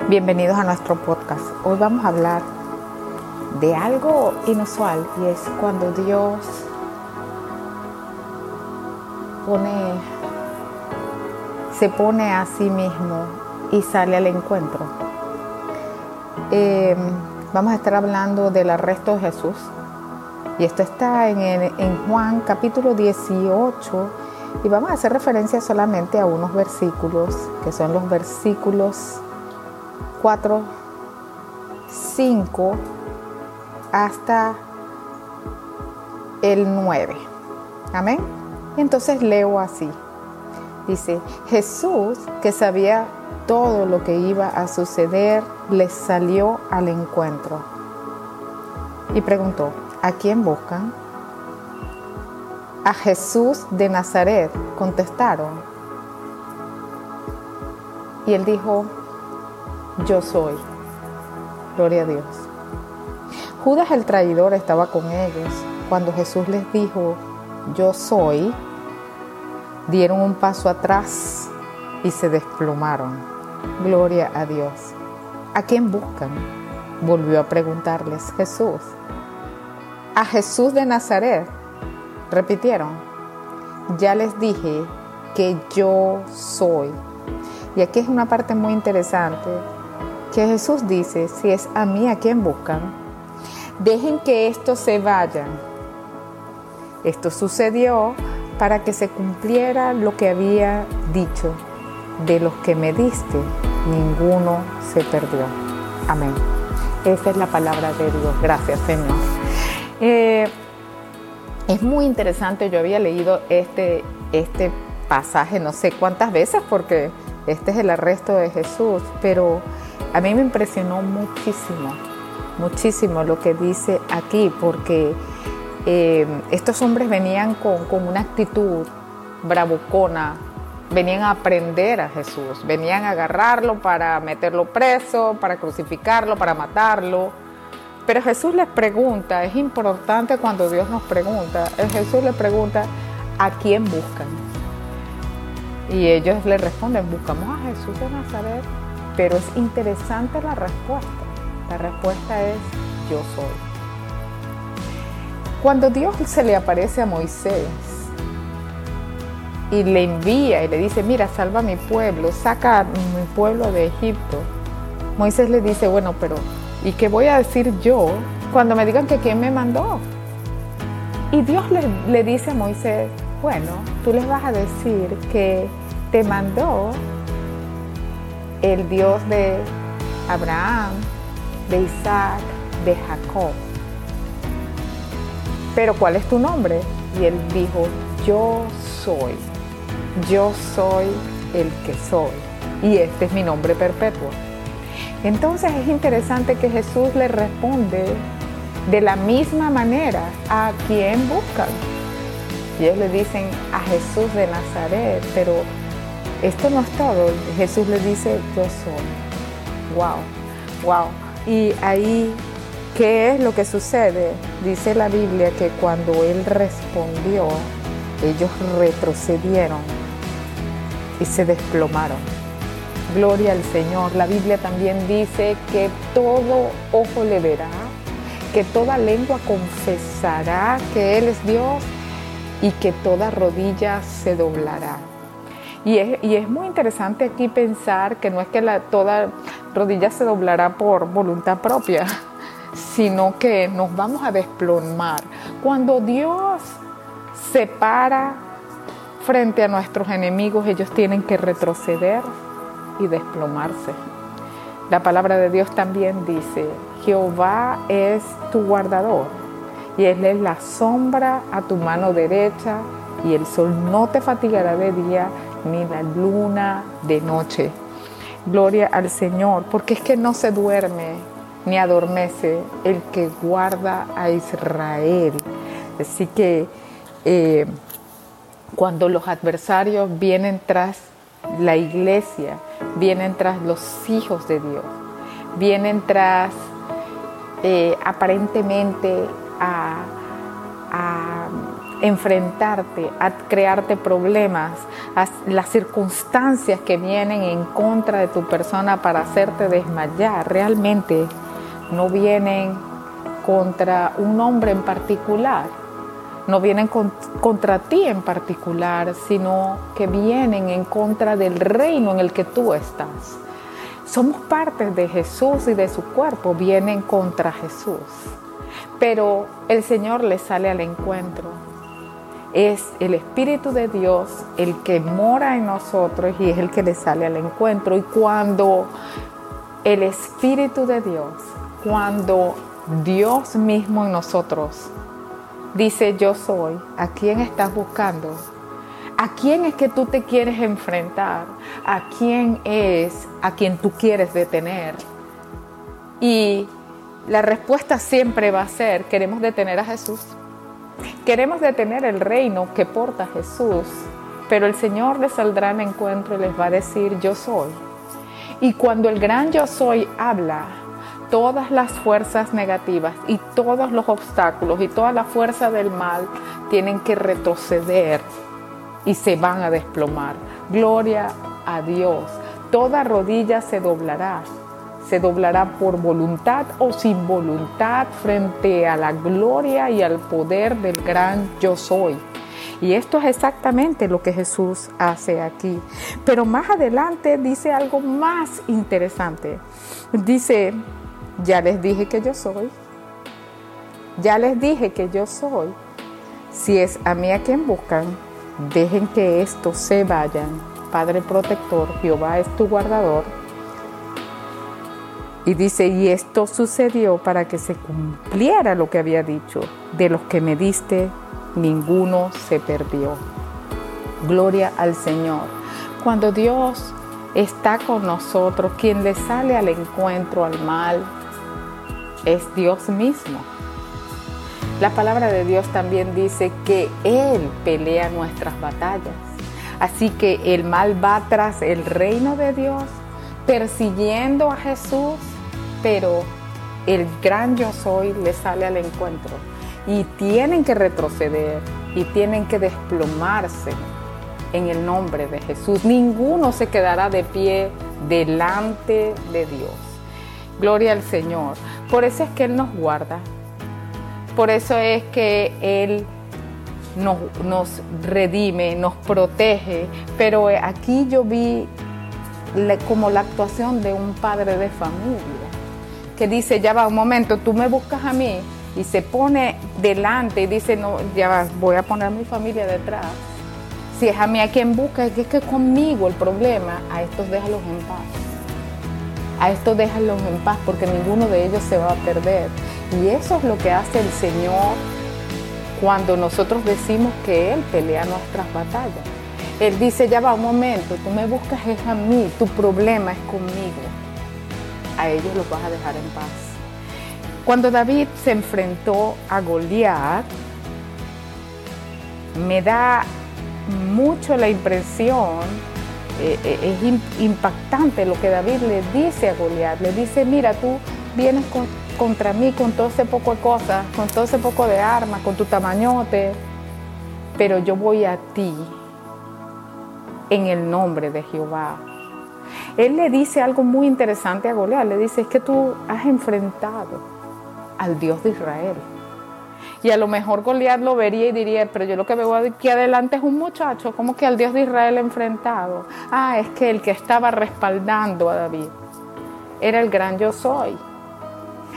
Bienvenidos a nuestro podcast. Hoy vamos a hablar de algo inusual y es cuando Dios pone, se pone a sí mismo y sale al encuentro. Eh, vamos a estar hablando del arresto de Jesús y esto está en, en Juan capítulo 18 y vamos a hacer referencia solamente a unos versículos que son los versículos 4, 5 hasta el 9. Amén. Entonces leo así. Dice, Jesús, que sabía todo lo que iba a suceder, les salió al encuentro y preguntó, ¿a quién buscan? A Jesús de Nazaret, contestaron. Y él dijo, yo soy. Gloria a Dios. Judas el traidor estaba con ellos. Cuando Jesús les dijo, yo soy, dieron un paso atrás y se desplomaron. Gloria a Dios. ¿A quién buscan? Volvió a preguntarles Jesús. A Jesús de Nazaret. Repitieron. Ya les dije que yo soy. Y aquí es una parte muy interesante que Jesús dice, si es a mí a quien buscan, dejen que esto se vayan. Esto sucedió para que se cumpliera lo que había dicho, de los que me diste, ninguno se perdió. Amén. Esa es la palabra de Dios. Gracias, Señor. Eh, es muy interesante, yo había leído este, este pasaje no sé cuántas veces porque este es el arresto de Jesús, pero a mí me impresionó muchísimo, muchísimo lo que dice aquí, porque eh, estos hombres venían con, una actitud bravucona, venían a aprender a Jesús, venían a agarrarlo para meterlo preso, para crucificarlo, para matarlo. Pero Jesús les pregunta, es importante cuando Dios nos pregunta, Jesús les pregunta, ¿a quién buscan? Y ellos le responden, buscamos a Jesús de Nazaret. Pero es interesante la respuesta. La respuesta es yo soy. Cuando Dios se le aparece a Moisés y le envía y le dice, mira, salva a mi pueblo, saca a mi pueblo de Egipto, Moisés le dice, bueno, pero ¿y qué voy a decir yo cuando me digan que quién me mandó? Y Dios le, le dice a Moisés, bueno, tú les vas a decir que te mandó el Dios de Abraham, de Isaac, de Jacob. Pero ¿cuál es tu nombre? Y él dijo, yo soy, yo soy el que soy. Y este es mi nombre perpetuo. Entonces es interesante que Jesús le responde de la misma manera a quien buscan. Y ellos le dicen a Jesús de Nazaret, pero esto no es todo. Jesús le dice, yo soy. Wow, wow. Y ahí, ¿qué es lo que sucede? Dice la Biblia que cuando Él respondió, ellos retrocedieron y se desplomaron. Gloria al Señor. La Biblia también dice que todo ojo le verá, que toda lengua confesará que Él es Dios y que toda rodilla se doblará. Y es, muy interesante aquí pensar que no es que toda rodilla se doblará por voluntad propia, sino que nos vamos a desplomar. Cuando Dios se para frente a nuestros enemigos, ellos tienen que retroceder y desplomarse. La palabra de Dios también dice, Jehová es tu guardador y Él es la sombra a tu mano derecha y el sol no te fatigará de día ni la luna de noche. Gloria al Señor, porque es que no se duerme ni adormece el que guarda a Israel. Así que eh, cuando los adversarios vienen tras la iglesia, vienen tras los hijos de Dios, vienen tras eh, aparentemente a enfrentarte, a crearte problemas, a las circunstancias que vienen en contra de tu persona para hacerte desmayar, realmente no vienen contra un hombre en particular, no vienen contra ti en particular, sino que vienen en contra del reino en el que tú estás. Somos parte de Jesús y de su cuerpo, vienen contra Jesús. Pero el Señor le sale al encuentro es el Espíritu de Dios el que mora en nosotros y es el que le sale al encuentro. Y cuando el Espíritu de Dios, cuando Dios mismo en nosotros dice yo soy, ¿a quién estás buscando? ¿A quién es que tú te quieres enfrentar? ¿A quién es a quien tú quieres detener? Y la respuesta siempre va a ser, queremos detener a Jesús. Queremos detener el reino que porta Jesús, pero el Señor les saldrá en encuentro y les va a decir, yo soy. Y cuando el gran yo soy habla, todas las fuerzas negativas y todos los obstáculos y toda la fuerza del mal tienen que retroceder y se van a desplomar. Gloria a Dios. Toda rodilla se doblará se doblará por voluntad o sin voluntad frente a la gloria y al poder del gran yo soy. Y esto es exactamente lo que Jesús hace aquí. Pero más adelante dice algo más interesante. Dice, ya les dije que yo soy. Ya les dije que yo soy. Si es a mí a quien buscan, dejen que estos se vayan. Padre protector, Jehová es tu guardador y dice, y esto sucedió para que se cumpliera lo que había dicho, de los que me diste, ninguno se perdió. Gloria al Señor. Cuando Dios está con nosotros, quien le sale al encuentro al mal es Dios mismo. La palabra de Dios también dice que Él pelea nuestras batallas. Así que el mal va tras el reino de Dios, persiguiendo a Jesús pero el gran yo soy le sale al encuentro y tienen que retroceder y tienen que desplomarse en el nombre de Jesús. Ninguno se quedará de pie delante de Dios. Gloria al Señor. Por eso es que Él nos guarda. Por eso es que Él nos, nos redime, nos protege. Pero aquí yo vi como la actuación de un padre de familia que dice, ya va un momento, tú me buscas a mí y se pone delante y dice, no, ya va, voy a poner a mi familia detrás. Si es a mí a quien busca, es que es conmigo el problema, a estos déjalos en paz. A estos déjalos en paz porque ninguno de ellos se va a perder. Y eso es lo que hace el Señor cuando nosotros decimos que Él pelea nuestras batallas. Él dice, ya va un momento, tú me buscas es a mí, tu problema es conmigo a ellos los vas a dejar en paz. Cuando David se enfrentó a Goliat, me da mucho la impresión, eh, eh, es impactante lo que David le dice a Goliat. Le dice, mira, tú vienes contra mí con todo ese poco de cosas, con todo ese poco de armas, con tu tamañote, pero yo voy a ti en el nombre de Jehová él le dice algo muy interesante a Goliat. Le dice, es que tú has enfrentado al Dios de Israel. Y a lo mejor Goliat lo vería y diría, pero yo lo que veo aquí adelante es un muchacho, como que al Dios de Israel enfrentado. Ah, es que el que estaba respaldando a David era el gran yo soy.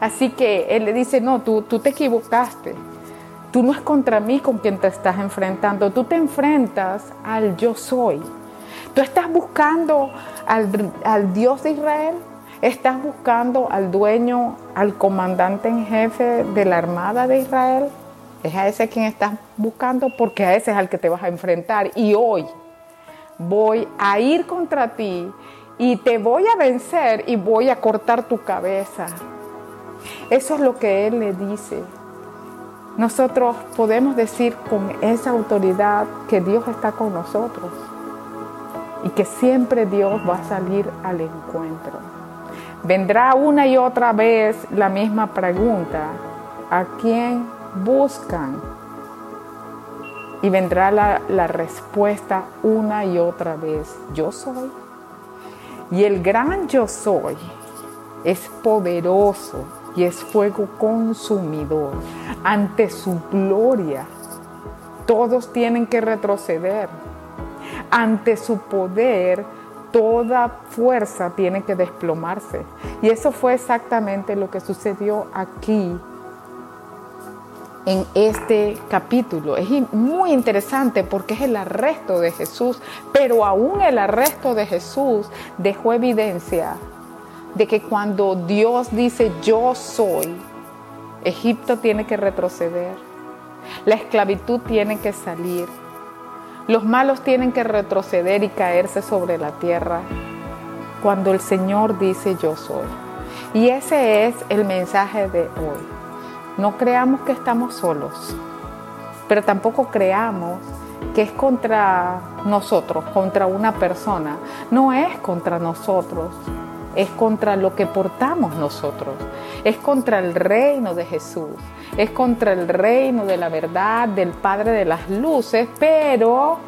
Así que él le dice, no, tú, tú te equivocaste. Tú no es contra mí con quien te estás enfrentando, tú te enfrentas al yo soy. Tú estás buscando al, Dios de Israel, estás buscando al dueño, al comandante en jefe de la Armada de Israel. Es a ese quien estás buscando porque a ese es al que te vas a enfrentar. Y hoy voy a ir contra ti y te voy a vencer y voy a cortar tu cabeza. Eso es lo que Él le dice. Nosotros podemos decir con esa autoridad que Dios está con nosotros y que siempre Dios va a salir al encuentro. Vendrá una y otra vez la misma pregunta, ¿a quién buscan? Y vendrá la, la respuesta una y otra vez, yo soy. Y el gran yo soy es poderoso y es fuego consumidor. Ante su gloria, todos tienen que retroceder. Ante su poder, toda fuerza tiene que desplomarse. Y eso fue exactamente lo que sucedió aquí en este capítulo. Es muy interesante porque es el arresto de Jesús, pero aún el arresto de Jesús dejó evidencia de que cuando Dios dice yo soy, Egipto tiene que retroceder, la esclavitud tiene que salir, los malos tienen que retroceder y caerse sobre la tierra cuando el Señor dice yo soy. Y ese es el mensaje de hoy. No creamos que estamos solos, pero tampoco creamos que es contra nosotros, contra una persona. No es contra nosotros, es contra lo que portamos nosotros, es contra el reino de Jesús, es contra el reino de la verdad, del Padre de las Luces, pero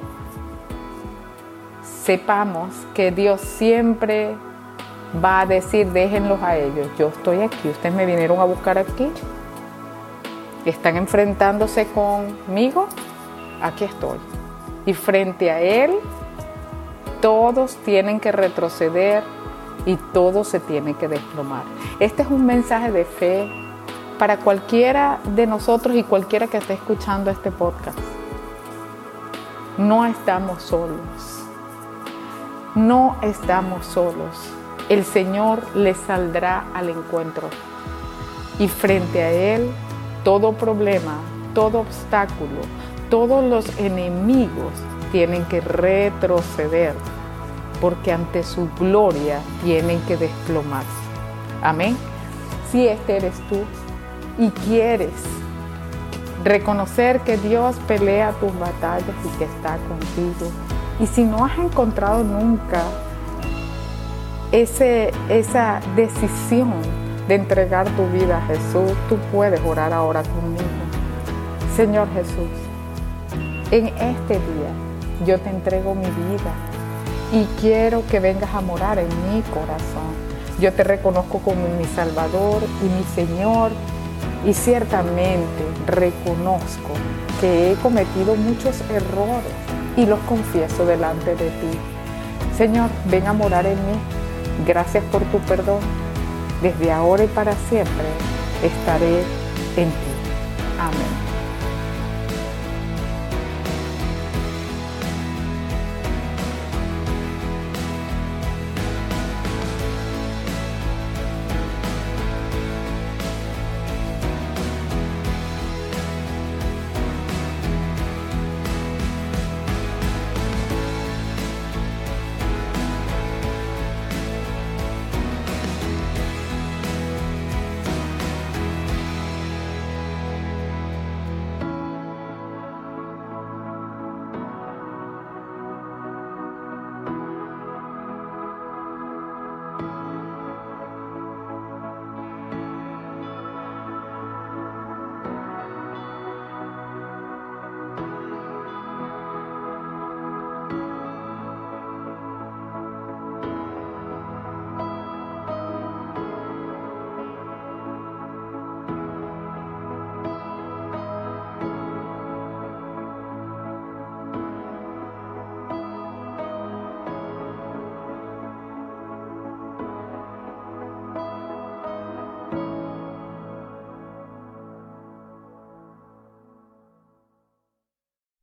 sepamos que Dios siempre va a decir, déjenlos a ellos, yo estoy aquí, ustedes me vinieron a buscar aquí, están enfrentándose conmigo, aquí estoy. Y frente a Él, todos tienen que retroceder y todo se tiene que desplomar. Este es un mensaje de fe para cualquiera de nosotros y cualquiera que esté escuchando este podcast. No estamos solos. No estamos solos. El Señor le saldrá al encuentro. Y frente a Él todo problema, todo obstáculo, todos los enemigos tienen que retroceder porque ante su gloria tienen que desplomarse. Amén. Si este eres tú y quieres reconocer que Dios pelea tus batallas y que está contigo, y si no has encontrado nunca ese, esa decisión de entregar tu vida a Jesús, tú puedes orar ahora conmigo. Señor Jesús, en este día yo te entrego mi vida y quiero que vengas a morar en mi corazón. Yo te reconozco como mi Salvador y mi Señor y ciertamente reconozco que he cometido muchos errores y los confieso delante de ti. Señor, ven a morar en mí. Gracias por tu perdón desde ahora y para siempre estaré en ti. Amén.